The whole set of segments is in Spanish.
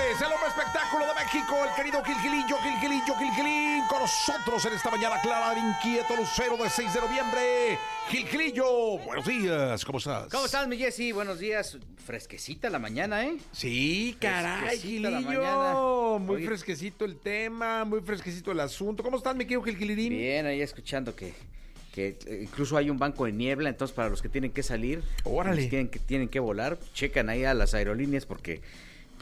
Señores, el hombre espectáculo de México, el querido Gilgilillo, Gilgilillo, Gilgilín, con nosotros en esta mañana clara de inquieto lucero de 6 de noviembre. Gilgilillo, buenos días, ¿cómo estás? ¿Cómo estás, mi Jessy? Buenos días. Fresquecita la mañana, ¿eh? Sí, caray, la Gilillo. mañana. Muy Oye. fresquecito el tema, muy fresquecito el asunto. ¿Cómo estás, mi querido Gilgilirín? Bien, ahí escuchando que, que eh, incluso hay un banco de niebla, entonces para los que tienen que salir, Órale. los tienen que, tienen que volar, checan ahí a las aerolíneas porque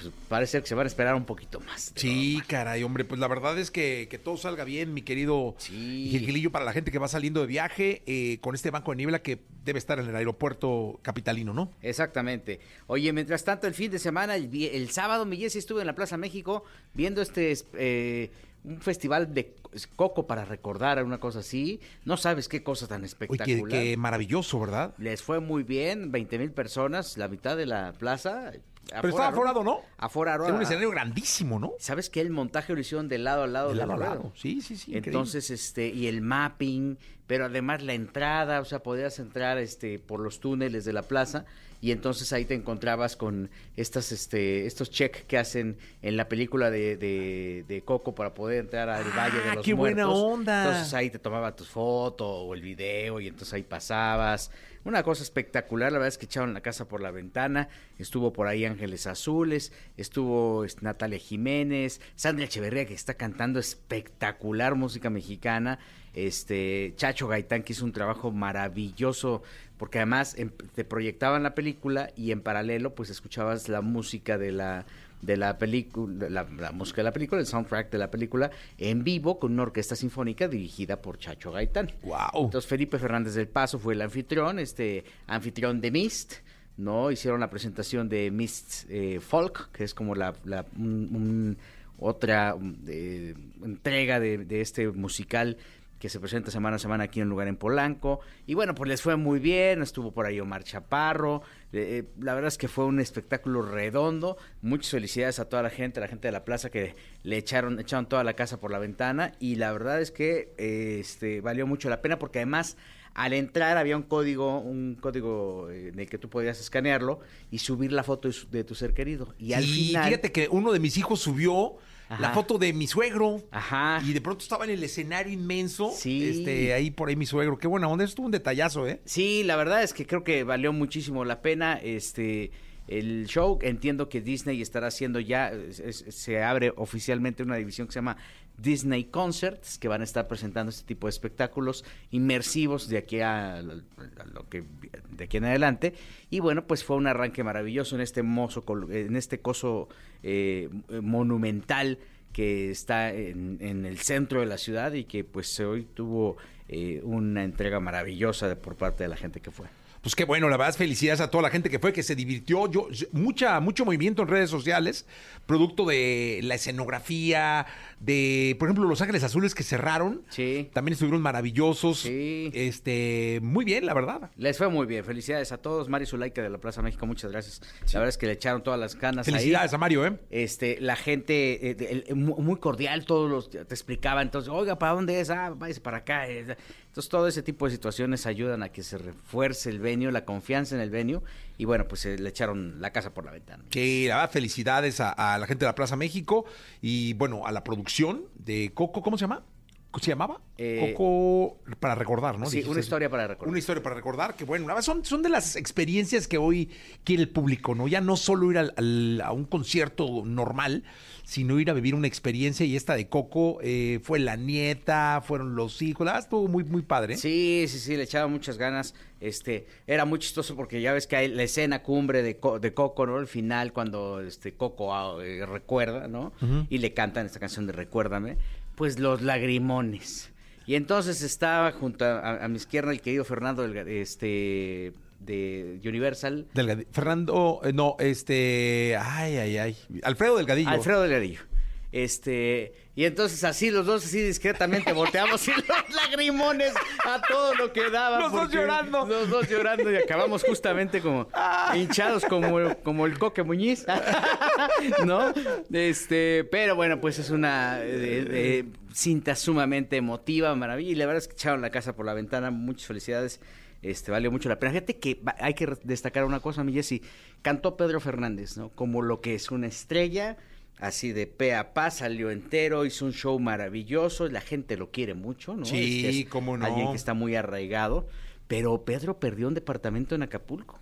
pues, parece que se van a esperar un poquito más. Sí, caray, hombre, pues la verdad es que, que todo salga bien, mi querido Sí. Para la gente que va saliendo de viaje eh, con este banco de niebla que debe estar en el aeropuerto capitalino, ¿no? Exactamente. Oye, mientras tanto, el fin de semana, el, sábado, mi Jessy estuve en la Plaza México viendo este eh, un festival de coco para recordar, una cosa así. No sabes qué cosa tan espectacular. qué, qué maravilloso, ¿verdad? Les fue muy bien, 20 mil personas, la mitad de la plaza. Pero estaba aforado, ¿no? Aforado. Era un ah, escenario grandísimo, ¿no? ¿Sabes qué? El montaje lo hicieron de lado a lado De lado a lado. Sí, sí, sí. increíble. Entonces, este, y el mapping, pero además la entrada, o sea, podías entrar este por los túneles de la plaza y entonces ahí te encontrabas con estas, este, estos check que hacen en la película de, de, de Coco para poder entrar al Ah, Valle de los qué buena Muertos. onda. Entonces ahí te tomaba tu foto o el video y entonces ahí pasabas. Una cosa espectacular, la verdad es que echaron la casa por la ventana, estuvo por ahí Ángeles Azules, estuvo Natalia Jiménez, Sandra Echeverría que está cantando espectacular música mexicana, este Chacho Gaitán que hizo un trabajo maravilloso porque además em- te proyectaban la película y en paralelo pues escuchabas la música de la de la película, la, la música de la película, el soundtrack de la película en vivo con una orquesta sinfónica dirigida por Chacho Gaitán. Wow. Entonces Felipe Fernández del Paso fue el anfitrión, este anfitrión de Mist, ¿no? Hicieron la presentación de Mist eh, Folk, que es como la, la- un- un- otra eh, entrega de, de este musical que se presenta semana a semana aquí en un lugar en Polanco. Y bueno, pues les fue muy bien, estuvo por ahí Omar Chaparro. eh, eh, la verdad es que fue un espectáculo redondo. Muchas felicidades a toda la gente, a la gente de la plaza que le echaron, echaron toda la casa por la ventana. Y la verdad es que eh, este, valió mucho la pena porque además al entrar había un código, un código en el que tú podías escanearlo y subir la foto de, su- de tu ser querido. Y al final... fíjate que uno de mis hijos subió la foto de mi suegro. Ajá. Y de pronto estaba en el escenario inmenso. Sí. Este, ahí por ahí mi suegro. Qué buena onda. Esto un detallazo, ¿eh? Sí, la verdad es que creo que valió muchísimo la pena este el show. Entiendo que Disney estará haciendo ya, es- se abre oficialmente una división que se llama Disney Concerts, que van a estar presentando este tipo de espectáculos inmersivos de aquí a, lo que de aquí en adelante. Y bueno, pues fue un arranque maravilloso en este mozo, en este coso eh, monumental que está en, en el centro de la ciudad y que pues hoy tuvo eh, una entrega maravillosa de- por parte de la gente que fue. Pues qué bueno, la verdad, felicidades a toda la gente que fue, que se divirtió. Yo, mucha, mucho movimiento en redes sociales, producto de la escenografía, de, por ejemplo, Los Ángeles Azules que cerraron. Sí. También estuvieron maravillosos. Sí. Este, muy bien, la verdad. Les fue muy bien. Felicidades a todos. Mari Zulaika de la Plaza México, muchas gracias. La verdad es que le echaron todas las ganas ahí. Felicidades a Mario, ¿eh? Este, la gente, eh, de- el- mu- muy cordial, todos los, te explicaban, entonces, oiga, ¿para dónde es? Ah, váyase para acá. eh. Entonces, todo ese tipo de situaciones ayudan a que se refuerce el venio, la confianza en el venio, y bueno, pues eh, le echaron la casa por la ventana. La verdad, felicidades a la gente de la Plaza México y, bueno, a la producción de Coco, ¿cómo se llama? ¿Cómo se llamaba? Eh, Coco para recordar, ¿no? sí, Dijiste una historia para recordar. Una historia para recordar, que bueno, son, son de las experiencias que hoy quiere el público, ¿no? Ya no solo ir al- al- a un concierto normal, sino ir a vivir una experiencia y esta de Coco eh, fue la nieta, fueron los hijos, la verdad estuvo muy, muy padre. Sí, sí, sí, le echaba muchas ganas. Este, era muy chistoso porque ya ves que hay la escena cumbre de, Co- de Coco, ¿no? El final cuando este Coco ah, eh, recuerda, ¿no? Y le cantan esta canción de Recuérdame, pues los lagrimones. Y entonces estaba junto a, a mi izquierda el querido Fernando del, este de Universal, Fernando, eh, no, este, ay, ay, ay, Alfredo Delgadillo. Alfredo Delgadillo. Este, y entonces así los dos así discretamente volteamos y los lagrimones a todo lo que daban. Los dos llorando. Los dos llorando y acabamos justamente como hinchados como, como el coque Muñiz. ¿No? Este, pero bueno, pues es una. eh, eh, cinta sumamente emotiva, maravilla, y la verdad es que echaron la casa por la ventana, muchas felicidades, este, valió mucho la pena. Fíjate que hay que destacar una cosa, mi Jessy, cantó Pedro Fernández, ¿no? Como lo que es una estrella, así de pe a pa, salió entero, hizo un show maravilloso, la gente lo quiere mucho, ¿no? Sí, cómo no. Alguien que está muy arraigado, pero Pedro perdió un departamento en Acapulco.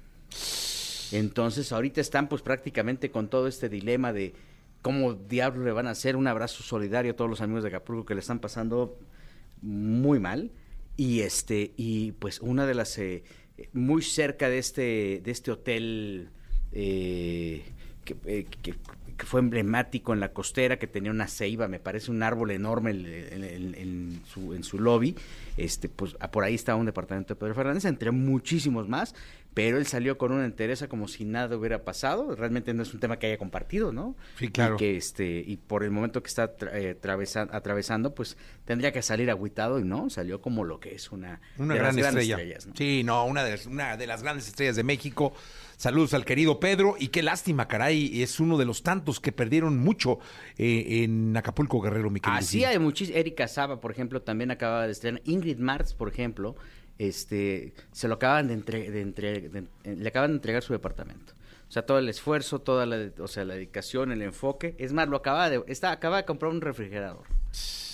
Entonces ahorita están pues prácticamente con todo este dilema de cómo diablos le van a hacer un abrazo solidario a todos los amigos de Acapulco que le están pasando muy mal y este y pues una de las eh, muy cerca de este de este hotel eh, eh, que, fue emblemático en la costera, que tenía una ceiba, me parece un árbol enorme en, su, en su lobby. Este, pues por ahí estaba un departamento de Pedro Fernández, entre muchísimos más, pero él salió con una entereza como si nada hubiera pasado. Realmente no es un tema que haya compartido, ¿no? Sí, claro. Y que este y por el momento que está eh, atravesando, pues tendría que salir agüitado y no, salió como lo que es una, una gran estrella. Sí, no, una de, una de las grandes estrellas de México. Saludos al querido Pedro y qué lástima, caray, es uno de los tantos que perdieron mucho eh, en Acapulco Guerrero, mi querido. Así hay muchísimos. Erika Saba, por ejemplo, también acaba de estrenar. Ingrid Martz, por ejemplo, este, se lo acaban de, entre, de, le acaban de entregar su departamento. O sea, todo el esfuerzo, toda la, o sea, la dedicación, el enfoque. Es más, lo acaba de, está, acaba de comprar un refrigerador.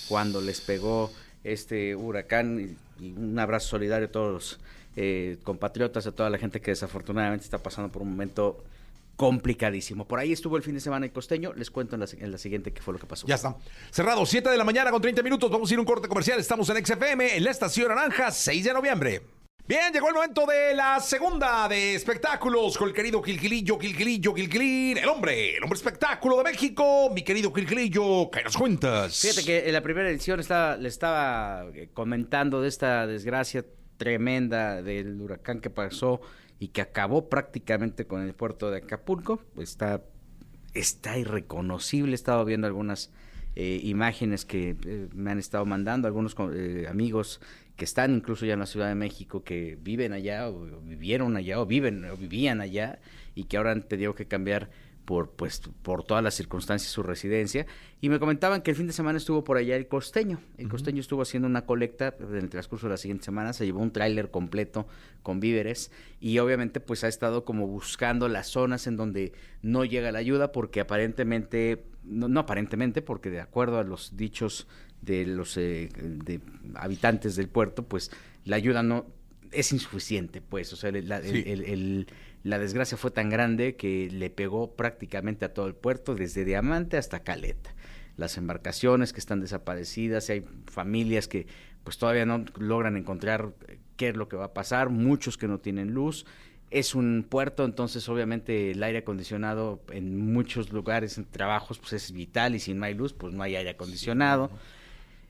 Cuando les pegó este huracán y, un abrazo solidario a todos los eh, compatriotas, a toda la gente que desafortunadamente está pasando por un momento complicadísimo. Por ahí estuvo el fin de semana el costeño. Les cuento en la, siguiente qué fue lo que pasó. Ya está. Cerrado, 7 de la mañana con 30 minutos. Vamos a ir a un corte comercial. Estamos en XFM, en la estación Naranja, 6 de noviembre. Bien, llegó el momento de la segunda de espectáculos con el querido Gilgilillo, Gilgilillo, Gilgilín, el hombre, el hombre espectáculo de México. Mi querido Gilgilillo, ¿qué nos cuentas? Fíjate que en la primera edición estaba, le estaba eh, comentando de esta desgracia tremenda del huracán que pasó y que acabó prácticamente con el puerto de Acapulco. Está, está irreconocible. He estado viendo algunas eh, imágenes que eh, me han estado mandando algunos eh, amigos que están incluso ya en la Ciudad de México, que viven allá o, vivieron allá o viven o vivían allá y que ahora han tenido que cambiar por pues por todas las circunstancias su residencia. Y me comentaban que el fin de semana estuvo por allá el costeño. El costeño estuvo haciendo una colecta en el transcurso de la siguiente semana se llevó un tráiler completo con víveres y obviamente pues ha estado como buscando las zonas en donde no llega la ayuda porque aparentemente no, aparentemente porque de acuerdo a los dichos de los eh, de habitantes del puerto pues la ayuda no es insuficiente pues o sea el, el la desgracia fue tan grande que le pegó prácticamente a todo el puerto, desde Diamante hasta Caleta. Las embarcaciones que están desaparecidas, hay familias que pues todavía no logran encontrar qué es lo que va a pasar, muchos que no tienen luz. Es un puerto, entonces obviamente el aire acondicionado en muchos lugares, en trabajos, pues es vital y si no hay luz, pues no hay aire acondicionado.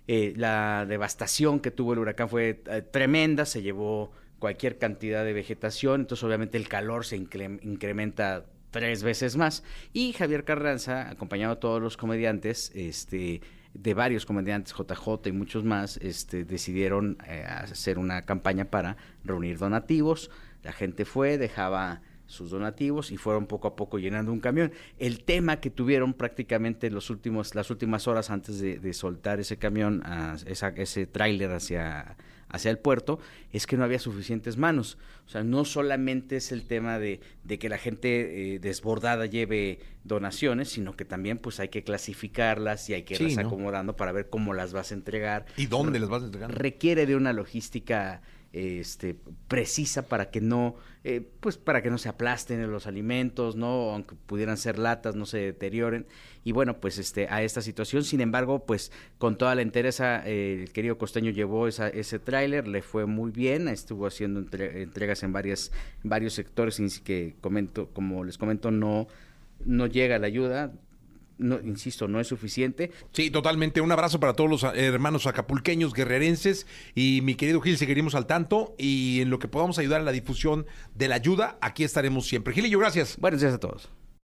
Eh, la devastación que tuvo el huracán fue eh, tremenda, se llevó cualquier cantidad de vegetación, entonces obviamente el calor se incrementa tres veces más. Y Javier Carranza, acompañado de todos los comediantes, este, de varios comediantes, JJ y muchos más, este, decidieron eh, hacer una campaña para reunir donativos. La gente fue, dejaba sus donativos y fueron poco a poco llenando un camión. El tema que tuvieron prácticamente los últimos, las últimas horas antes de, soltar ese camión, a ese tráiler hacia hacia el puerto, es que no había suficientes manos. O sea, no solamente es el tema de, de que la gente eh, desbordada lleve donaciones, sino que también pues hay que clasificarlas y hay que irlas acomodando para ver cómo las vas a entregar. ¿Y dónde las vas a entregar? Requiere de una logística este, precisa para que no, eh, pues para que no se aplasten los alimentos, no, aunque pudieran ser latas, no se deterioren. Y bueno, pues este, a esta situación, sin embargo, pues con toda la entereza, eh, el querido costeño llevó ese tráiler, le fue muy bien, estuvo haciendo entregas en varios sectores, que comento, como les comento, no, no llega la ayuda, no, insisto, no es suficiente. Sí, totalmente. Un abrazo para todos los hermanos acapulqueños, guerrerenses. Y mi querido Gil, seguiremos al tanto. Y en lo que podamos ayudar a la difusión de la ayuda, aquí estaremos siempre. Gil y yo, gracias. Buenos días a todos.